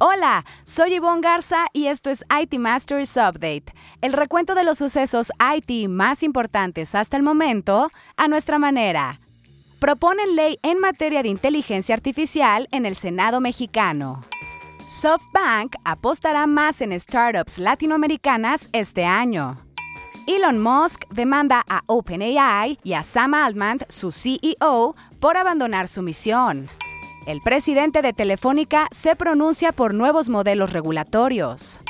Hola, soy Yvonne Garza y esto es IT Masters Update, el recuento de los sucesos IT más importantes hasta el momento a nuestra manera. Proponen ley en materia de inteligencia artificial en el Senado mexicano. SoftBank apostará más en startups latinoamericanas este año. Elon Musk demanda a OpenAI y a Sam Altman, su CEO, por abandonar su misión. El presidente de Telefónica se pronuncia por nuevos modelos regulatorios.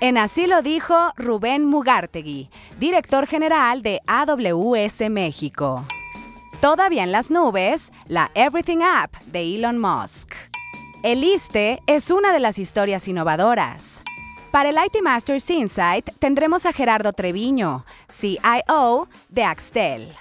En así lo dijo Rubén Mugartegui, director general de AWS México. Todavía en las nubes, la Everything App de Elon Musk. El ISTE es una de las historias innovadoras. Para el IT Masters Insight tendremos a Gerardo Treviño, CIO de Axtel.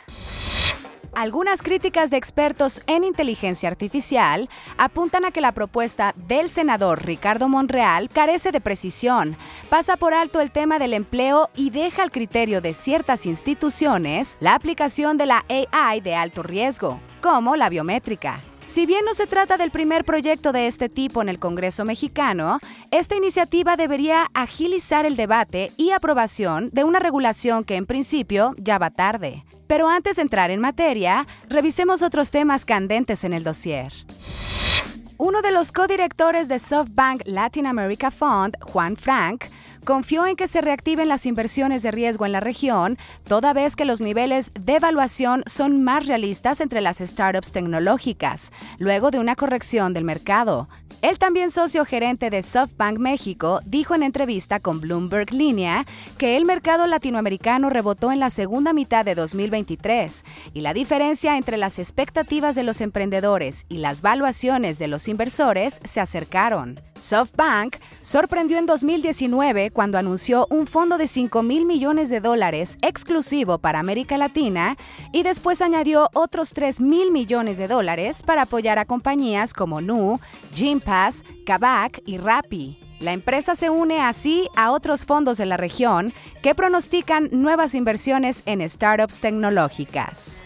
Algunas críticas de expertos en inteligencia artificial apuntan a que la propuesta del senador Ricardo Monreal carece de precisión, pasa por alto el tema del empleo y deja al criterio de ciertas instituciones la aplicación de la AI de alto riesgo, como la biométrica. Si bien no se trata del primer proyecto de este tipo en el Congreso mexicano, esta iniciativa debería agilizar el debate y aprobación de una regulación que en principio ya va tarde. Pero antes de entrar en materia, revisemos otros temas candentes en el dossier. Uno de los codirectores de SoftBank Latin America Fund, Juan Frank, confió en que se reactiven las inversiones de riesgo en la región, toda vez que los niveles de evaluación son más realistas entre las startups tecnológicas, luego de una corrección del mercado. El también socio gerente de SoftBank México dijo en entrevista con Bloomberg Línea que el mercado latinoamericano rebotó en la segunda mitad de 2023 y la diferencia entre las expectativas de los emprendedores y las valuaciones de los inversores se acercaron. SoftBank sorprendió en 2019 cuando anunció un fondo de 5 mil millones de dólares exclusivo para América Latina y después añadió otros 3 mil millones de dólares para apoyar a compañías como Nu, Gympass, Kavak y Rappi. La empresa se une así a otros fondos de la región que pronostican nuevas inversiones en startups tecnológicas.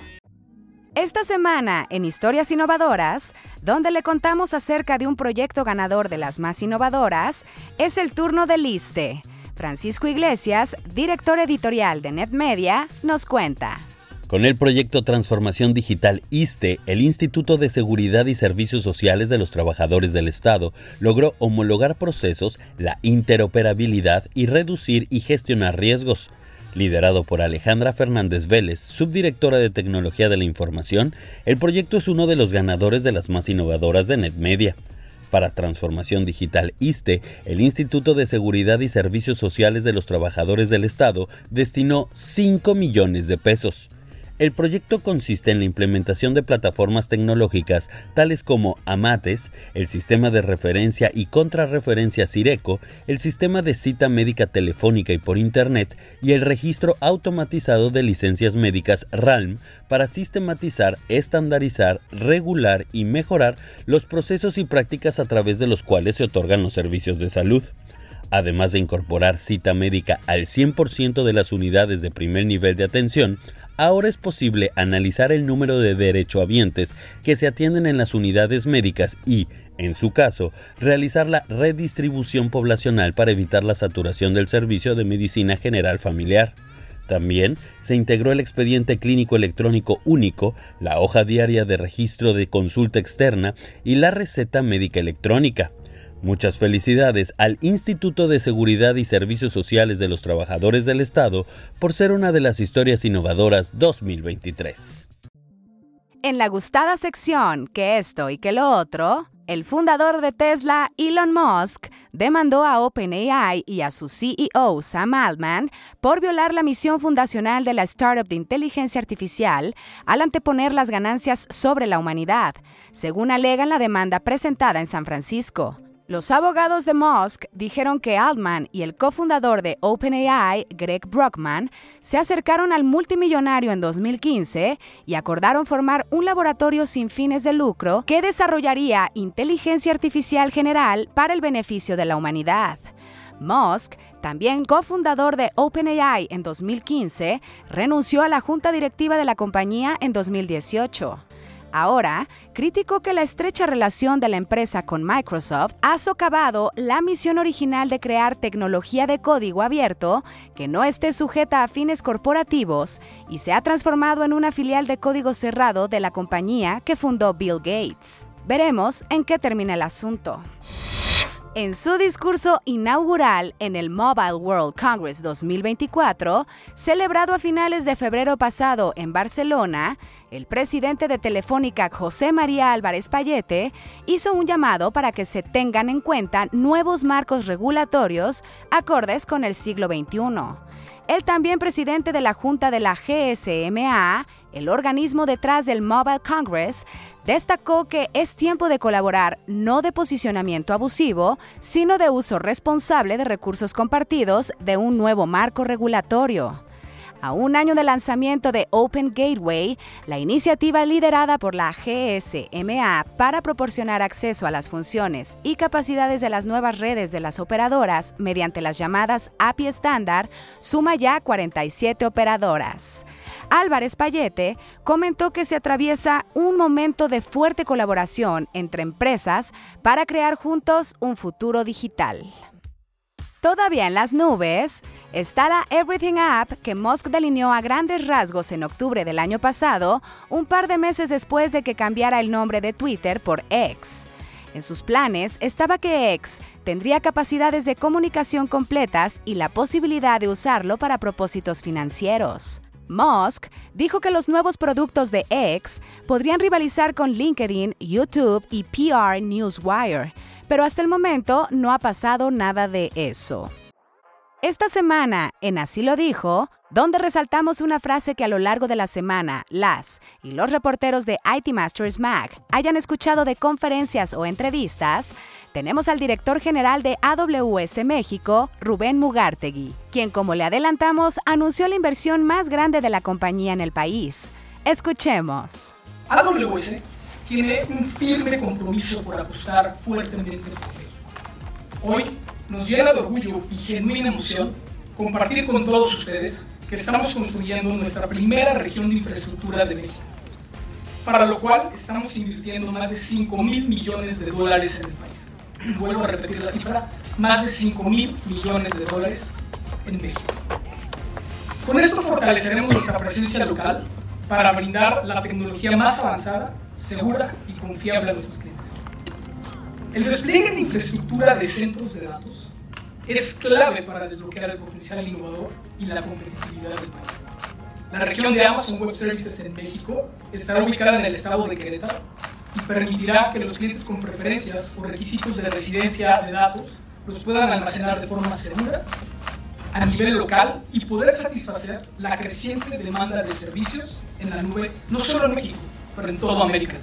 Esta semana en Historias Innovadoras, donde le contamos acerca de un proyecto ganador de las más innovadoras, es el turno del ISTE. Francisco Iglesias, director editorial de NetMedia, nos cuenta. Con el proyecto Transformación Digital ISTE, el Instituto de Seguridad y Servicios Sociales de los Trabajadores del Estado logró homologar procesos, la interoperabilidad y reducir y gestionar riesgos. Liderado por Alejandra Fernández Vélez, subdirectora de Tecnología de la Información, el proyecto es uno de los ganadores de las más innovadoras de NetMedia. Para Transformación Digital ISTE, el Instituto de Seguridad y Servicios Sociales de los Trabajadores del Estado destinó 5 millones de pesos. El proyecto consiste en la implementación de plataformas tecnológicas tales como AMATES, el sistema de referencia y contrarreferencia CIRECO, el sistema de cita médica telefónica y por Internet y el registro automatizado de licencias médicas RALM para sistematizar, estandarizar, regular y mejorar los procesos y prácticas a través de los cuales se otorgan los servicios de salud además de incorporar cita médica al 100% de las unidades de primer nivel de atención, ahora es posible analizar el número de derechohabientes que se atienden en las unidades médicas y, en su caso, realizar la redistribución poblacional para evitar la saturación del servicio de medicina general familiar. También se integró el expediente clínico electrónico único, la hoja diaria de registro de consulta externa y la receta médica electrónica. Muchas felicidades al Instituto de Seguridad y Servicios Sociales de los Trabajadores del Estado por ser una de las historias innovadoras 2023. En la gustada sección que esto y que lo otro, el fundador de Tesla, Elon Musk, demandó a OpenAI y a su CEO, Sam Altman, por violar la misión fundacional de la startup de inteligencia artificial al anteponer las ganancias sobre la humanidad, según alega la demanda presentada en San Francisco. Los abogados de Musk dijeron que Altman y el cofundador de OpenAI, Greg Brockman, se acercaron al multimillonario en 2015 y acordaron formar un laboratorio sin fines de lucro que desarrollaría inteligencia artificial general para el beneficio de la humanidad. Musk, también cofundador de OpenAI en 2015, renunció a la junta directiva de la compañía en 2018. Ahora, criticó que la estrecha relación de la empresa con Microsoft ha socavado la misión original de crear tecnología de código abierto que no esté sujeta a fines corporativos y se ha transformado en una filial de código cerrado de la compañía que fundó Bill Gates. Veremos en qué termina el asunto. En su discurso inaugural en el Mobile World Congress 2024, celebrado a finales de febrero pasado en Barcelona, el presidente de Telefónica, José María Álvarez Payete, hizo un llamado para que se tengan en cuenta nuevos marcos regulatorios acordes con el siglo XXI. El también presidente de la Junta de la GSMA, el organismo detrás del Mobile Congress, destacó que es tiempo de colaborar no de posicionamiento abusivo, sino de uso responsable de recursos compartidos de un nuevo marco regulatorio. A un año de lanzamiento de Open Gateway, la iniciativa liderada por la GSMA para proporcionar acceso a las funciones y capacidades de las nuevas redes de las operadoras mediante las llamadas API estándar suma ya 47 operadoras. Álvarez Payete comentó que se atraviesa un momento de fuerte colaboración entre empresas para crear juntos un futuro digital. Todavía en las nubes está la Everything App que Musk delineó a grandes rasgos en octubre del año pasado, un par de meses después de que cambiara el nombre de Twitter por X. En sus planes estaba que X tendría capacidades de comunicación completas y la posibilidad de usarlo para propósitos financieros. Musk dijo que los nuevos productos de X podrían rivalizar con LinkedIn, YouTube y PR Newswire, pero hasta el momento no ha pasado nada de eso. Esta semana, en Así lo dijo, donde resaltamos una frase que a lo largo de la semana las y los reporteros de IT Masters Mag hayan escuchado de conferencias o entrevistas, tenemos al director general de AWS México, Rubén Mugartegui, quien como le adelantamos anunció la inversión más grande de la compañía en el país. Escuchemos. AWS tiene un firme compromiso por apostar fuertemente por México. Hoy nos llena de orgullo y genuina emoción compartir con todos ustedes que estamos construyendo nuestra primera región de infraestructura de México, para lo cual estamos invirtiendo más de 5 mil millones de dólares en el país. Vuelvo a repetir la cifra, más de 5 mil millones de dólares en México. Con esto fortaleceremos nuestra presencia local para brindar la tecnología más avanzada, segura y confiable a nuestros clientes. El despliegue de infraestructura de centros de datos es clave para desbloquear el potencial innovador y la competitividad del país. La región de Amazon Web Services en México estará ubicada en el estado de Querétaro y permitirá que los clientes con preferencias o requisitos de residencia de datos los puedan almacenar de forma segura a nivel local y poder satisfacer la creciente demanda de servicios en la nube, no solo en México, pero en toda América.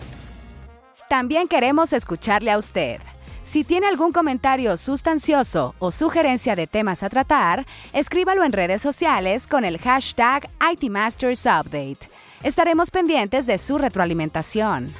También queremos escucharle a usted. Si tiene algún comentario sustancioso o sugerencia de temas a tratar, escríbalo en redes sociales con el hashtag ITMastersUpdate. Estaremos pendientes de su retroalimentación.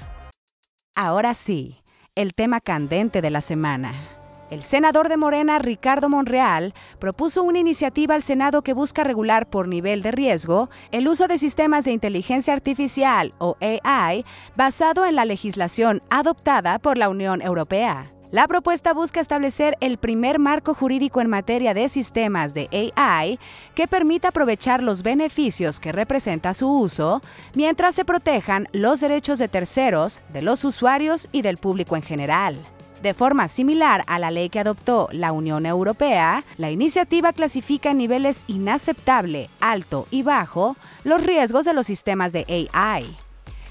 Ahora sí, el tema candente de la semana. El senador de Morena, Ricardo Monreal, propuso una iniciativa al Senado que busca regular por nivel de riesgo el uso de sistemas de inteligencia artificial o AI basado en la legislación adoptada por la Unión Europea. La propuesta busca establecer el primer marco jurídico en materia de sistemas de AI que permita aprovechar los beneficios que representa su uso, mientras se protejan los derechos de terceros, de los usuarios y del público en general. De forma similar a la ley que adoptó la Unión Europea, la iniciativa clasifica en niveles inaceptable, alto y bajo los riesgos de los sistemas de AI.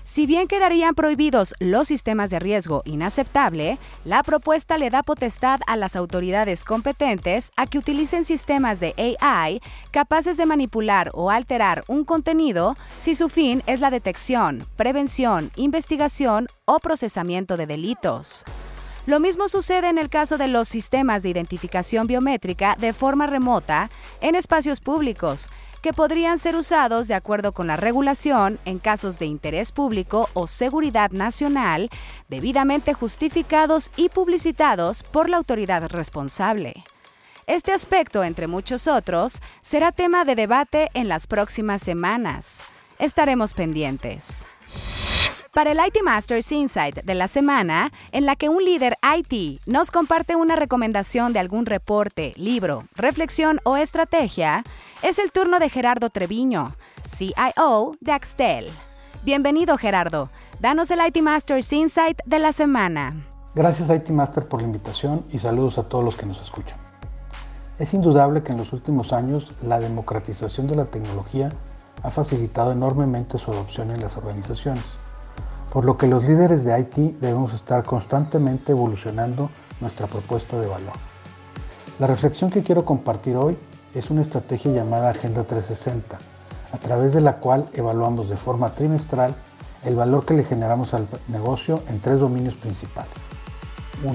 Si bien quedarían prohibidos los sistemas de riesgo inaceptable, la propuesta le da potestad a las autoridades competentes a que utilicen sistemas de AI capaces de manipular o alterar un contenido si su fin es la detección, prevención, investigación o procesamiento de delitos. Lo mismo sucede en el caso de los sistemas de identificación biométrica de forma remota en espacios públicos, que podrían ser usados de acuerdo con la regulación en casos de interés público o seguridad nacional, debidamente justificados y publicitados por la autoridad responsable. Este aspecto, entre muchos otros, será tema de debate en las próximas semanas. Estaremos pendientes. Para el IT Masters Insight de la semana, en la que un líder IT nos comparte una recomendación de algún reporte, libro, reflexión o estrategia, es el turno de Gerardo Treviño, CIO de Axtel. Bienvenido Gerardo, danos el IT Masters Insight de la semana. Gracias IT Master por la invitación y saludos a todos los que nos escuchan. Es indudable que en los últimos años la democratización de la tecnología ha facilitado enormemente su adopción en las organizaciones por lo que los líderes de IT debemos estar constantemente evolucionando nuestra propuesta de valor. La reflexión que quiero compartir hoy es una estrategia llamada Agenda 360, a través de la cual evaluamos de forma trimestral el valor que le generamos al negocio en tres dominios principales. 1.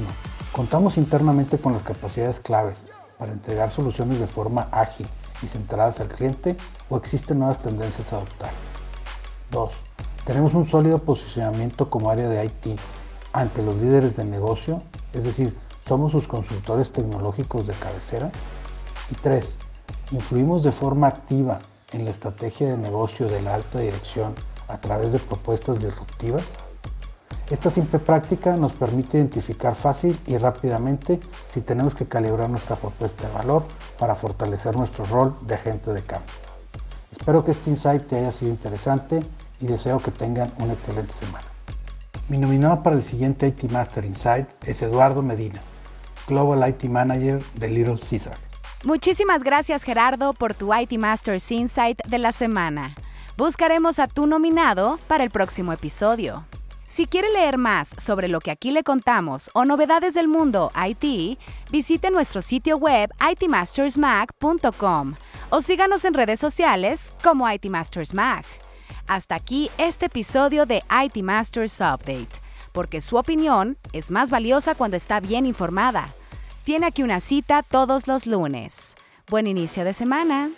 Contamos internamente con las capacidades claves para entregar soluciones de forma ágil y centradas al cliente o existen nuevas tendencias a adoptar. 2. Tenemos un sólido posicionamiento como área de IT ante los líderes de negocio, es decir, somos sus consultores tecnológicos de cabecera. Y tres, influimos de forma activa en la estrategia de negocio de la alta dirección a través de propuestas disruptivas. Esta simple práctica nos permite identificar fácil y rápidamente si tenemos que calibrar nuestra propuesta de valor para fortalecer nuestro rol de agente de cambio. Espero que este insight te haya sido interesante y deseo que tengan una excelente semana. Mi nominado para el siguiente IT Master Insight es Eduardo Medina, Global IT Manager de Little Caesar. Muchísimas gracias Gerardo por tu IT Masters Insight de la semana. Buscaremos a tu nominado para el próximo episodio. Si quiere leer más sobre lo que aquí le contamos o novedades del mundo IT, visite nuestro sitio web itmastersmac.com o síganos en redes sociales como IT Masters Mac. Hasta aquí este episodio de IT Masters Update, porque su opinión es más valiosa cuando está bien informada. Tiene aquí una cita todos los lunes. Buen inicio de semana.